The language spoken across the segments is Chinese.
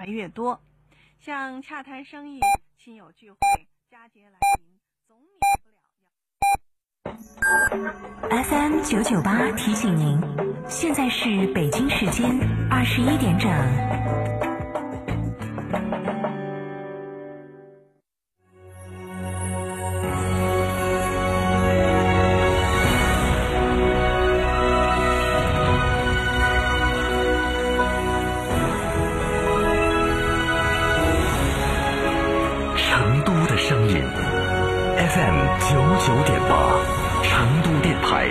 来越多，像洽谈生意、亲友聚会、佳节来临，总免不了要。FM 九九八提醒您，现在是北京时间二十一点整。声音，FM 九九点八，成都电台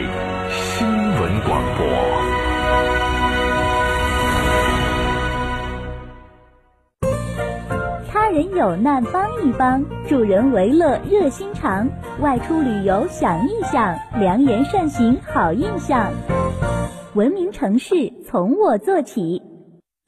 新闻广播。他人有难帮一帮，助人为乐热心肠。外出旅游想一想，良言善行好印象。文明城市从我做起。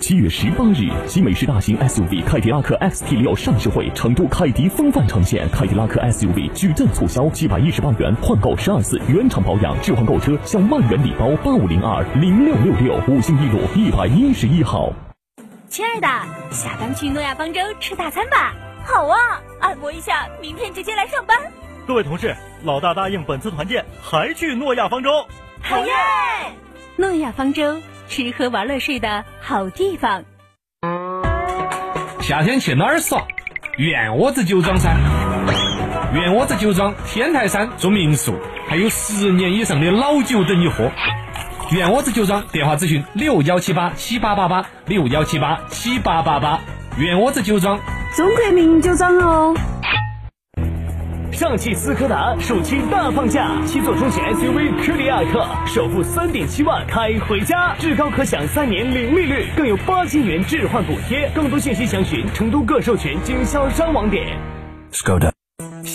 七月十八日，新美式大型 SUV 凯迪拉克 XT6 上市会，成都凯迪风范呈现凯迪拉克 SUV 矩阵促销，七百一十八元换购十二次原厂保养置换购车享万元礼包八五零二零六六六五星一路一百一十一号。亲爱的，下班去诺亚方舟吃大餐吧。好啊，按摩一下，明天直接来上班。各位同事，老大答应本次团建还去诺亚方舟。好耶！诺亚方舟，吃喝玩乐睡的好地方。夏天去哪儿耍？圆窝子酒庄噻。圆窝子酒庄天台山住民宿，还有十年以上的老酒等你喝。圆窝子酒庄电话咨询六幺七八七八八八六幺七八七八八八。圆窝子酒庄，中国名酒庄哦。上汽斯柯达暑期大放价，七座中型 SUV 科迪亚克首付三点七万开回家，至高可享三年零利率，更有八千元置换补贴。更多信息详询成都各授权经销商网点。Scoda。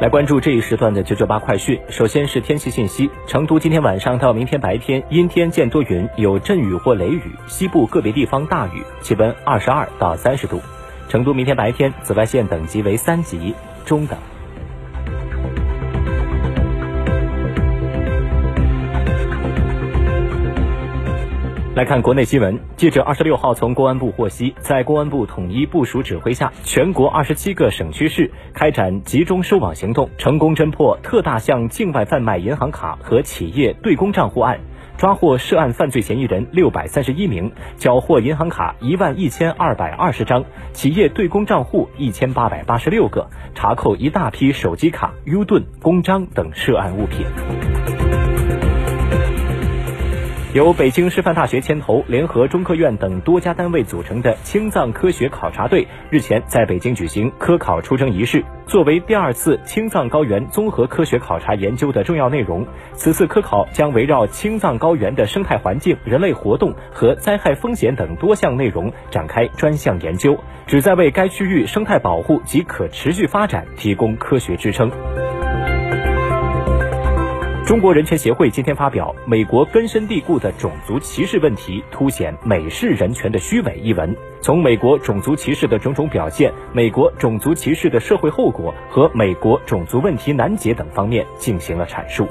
来关注这一时段的九九八快讯。首先是天气信息：成都今天晚上到明天白天阴天见多云，有阵雨或雷雨，西部个别地方大雨，气温二十二到三十度。成都明天白天紫外线等级为三级，中等。来看国内新闻，记者二十六号从公安部获悉，在公安部统一部署指挥下，全国二十七个省区市开展集中收网行动，成功侦破特大项境外贩卖银行卡和企业对公账户案，抓获涉案犯罪嫌疑人六百三十一名，缴获银行卡一万一千二百二十张，企业对公账户一千八百八十六个，查扣一大批手机卡、U 盾、公章等涉案物品。由北京师范大学牵头，联合中科院等多家单位组成的青藏科学考察队日前在北京举行科考出征仪式。作为第二次青藏高原综合科学考察研究的重要内容，此次科考将围绕青藏高原的生态环境、人类活动和灾害风险等多项内容展开专项研究，旨在为该区域生态保护及可持续发展提供科学支撑。中国人权协会今天发表《美国根深蒂固的种族歧视问题凸显美式人权的虚伪》一文，从美国种族歧视的种种表现、美国种族歧视的社会后果和美国种族问题难解等方面进行了阐述。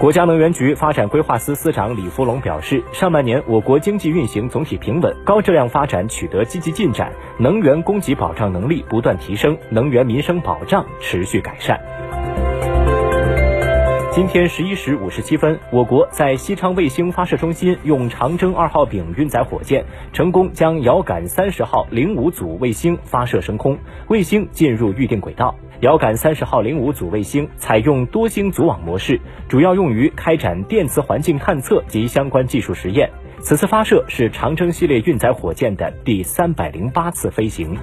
国家能源局发展规划司司长李福龙表示，上半年我国经济运行总体平稳，高质量发展取得积极进展，能源供给保障能力不断提升，能源民生保障持续改善。今天十一时五十七分，我国在西昌卫星发射中心用长征二号丙运载火箭成功将遥感三十号零五组卫星发射升空，卫星进入预定轨道。遥感三十号零五组卫星采用多星组网模式，主要用于开展电磁环境探测及相关技术实验。此次发射是长征系列运载火箭的第三百零八次飞行。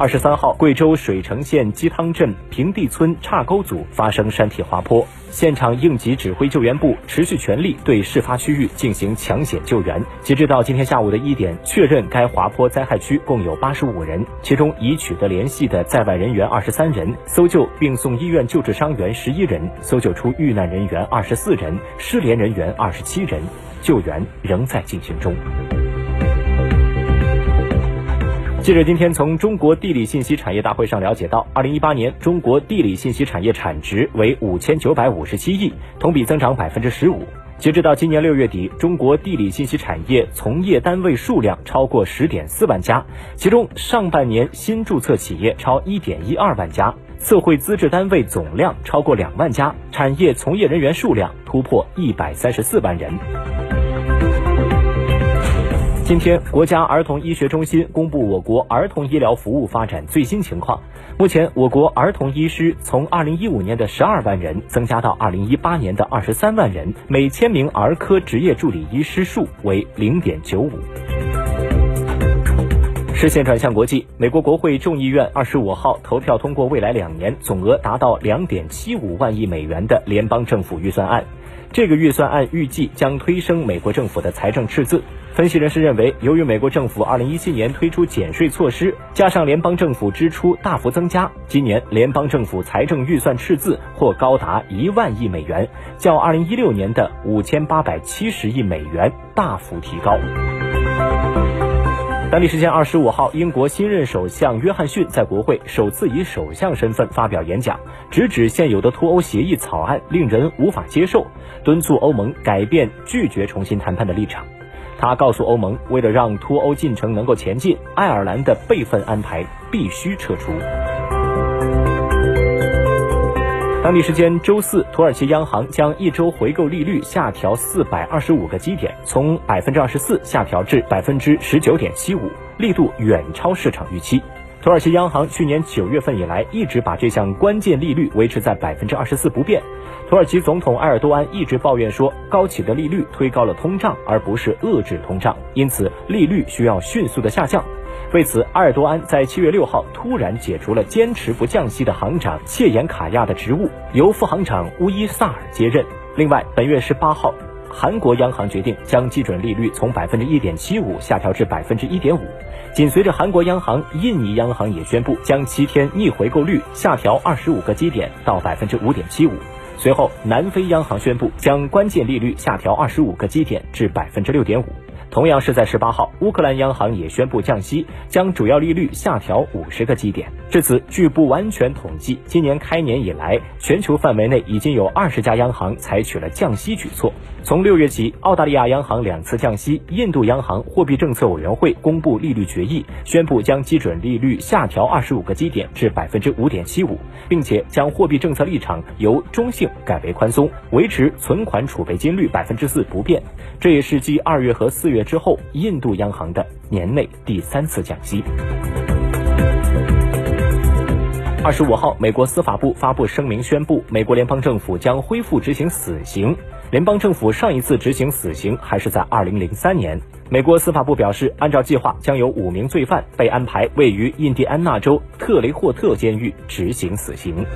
二十三号，贵州水城县鸡汤镇平地村岔沟组发生山体滑坡，现场应急指挥救援部持续全力对事发区域进行抢险救援。截止到今天下午的一点，确认该滑坡灾害区共有八十五人，其中已取得联系的在外人员二十三人，搜救并送医院救治伤员十一人，搜救出遇难人员二十四人，失联人员二十七人，救援仍在进行中。记者今天从中国地理信息产业大会上了解到，二零一八年中国地理信息产业产值为五千九百五十七亿，同比增长百分之十五。截止到今年六月底，中国地理信息产业从业单位数量超过十点四万家，其中上半年新注册企业超一点一二万家，测绘资质单位总量超过两万家，产业从业人员数量突破一百三十四万人。今天，国家儿童医学中心公布我国儿童医疗服务发展最新情况。目前，我国儿童医师从2015年的12万人增加到2018年的23万人，每千名儿科执业助理医师数为0.95。视线转向国际，美国国会众议院25号投票通过未来两年总额达到2.75万亿美元的联邦政府预算案。这个预算案预计将推升美国政府的财政赤字。分析人士认为，由于美国政府2017年推出减税措施，加上联邦政府支出大幅增加，今年联邦政府财政预算赤字或高达一万亿美元，较2016年的5870亿美元大幅提高。当地时间二十五号，英国新任首相约翰逊在国会首次以首相身份发表演讲，直指现有的脱欧协议草案令人无法接受，敦促欧盟改变拒绝重新谈判的立场。他告诉欧盟，为了让脱欧进程能够前进，爱尔兰的备份安排必须撤出。当地时间周四，土耳其央行将一周回购利率下调四百二十五个基点，从百分之二十四下调至百分之十九点七五，力度远超市场预期。土耳其央行去年九月份以来一直把这项关键利率维持在百分之二十四不变。土耳其总统埃尔多安一直抱怨说，高企的利率推高了通胀，而不是遏制通胀，因此利率需要迅速的下降。为此，埃尔多安在七月六号突然解除了坚持不降息的行长谢延卡亚的职务，由副行长乌伊萨尔接任。另外，本月十八号。韩国央行决定将基准利率从百分之一点七五下调至百分之一点五。紧随着韩国央行，印尼央行也宣布将七天逆回购率下调二十五个基点到百分之五点七五。随后，南非央行宣布将关键利率下调二十五个基点至百分之六点五。同样是在十八号，乌克兰央行也宣布降息，将主要利率下调五十个基点。至此，据不完全统计，今年开年以来，全球范围内已经有二十家央行采取了降息举措。从六月起，澳大利亚央行两次降息，印度央行货币政策委员会公布利率决议，宣布将基准利率下调二十五个基点至百分之五点七五，并且将货币政策立场由中性改为宽松，维持存款储备金率百分之四不变。这也是继二月和四月。之后，印度央行的年内第三次降息。二十五号，美国司法部发布声明宣布，美国联邦政府将恢复执行死刑。联邦政府上一次执行死刑还是在2003年。美国司法部表示，按照计划，将有五名罪犯被安排位于印第安纳州特雷霍特监狱执行死刑。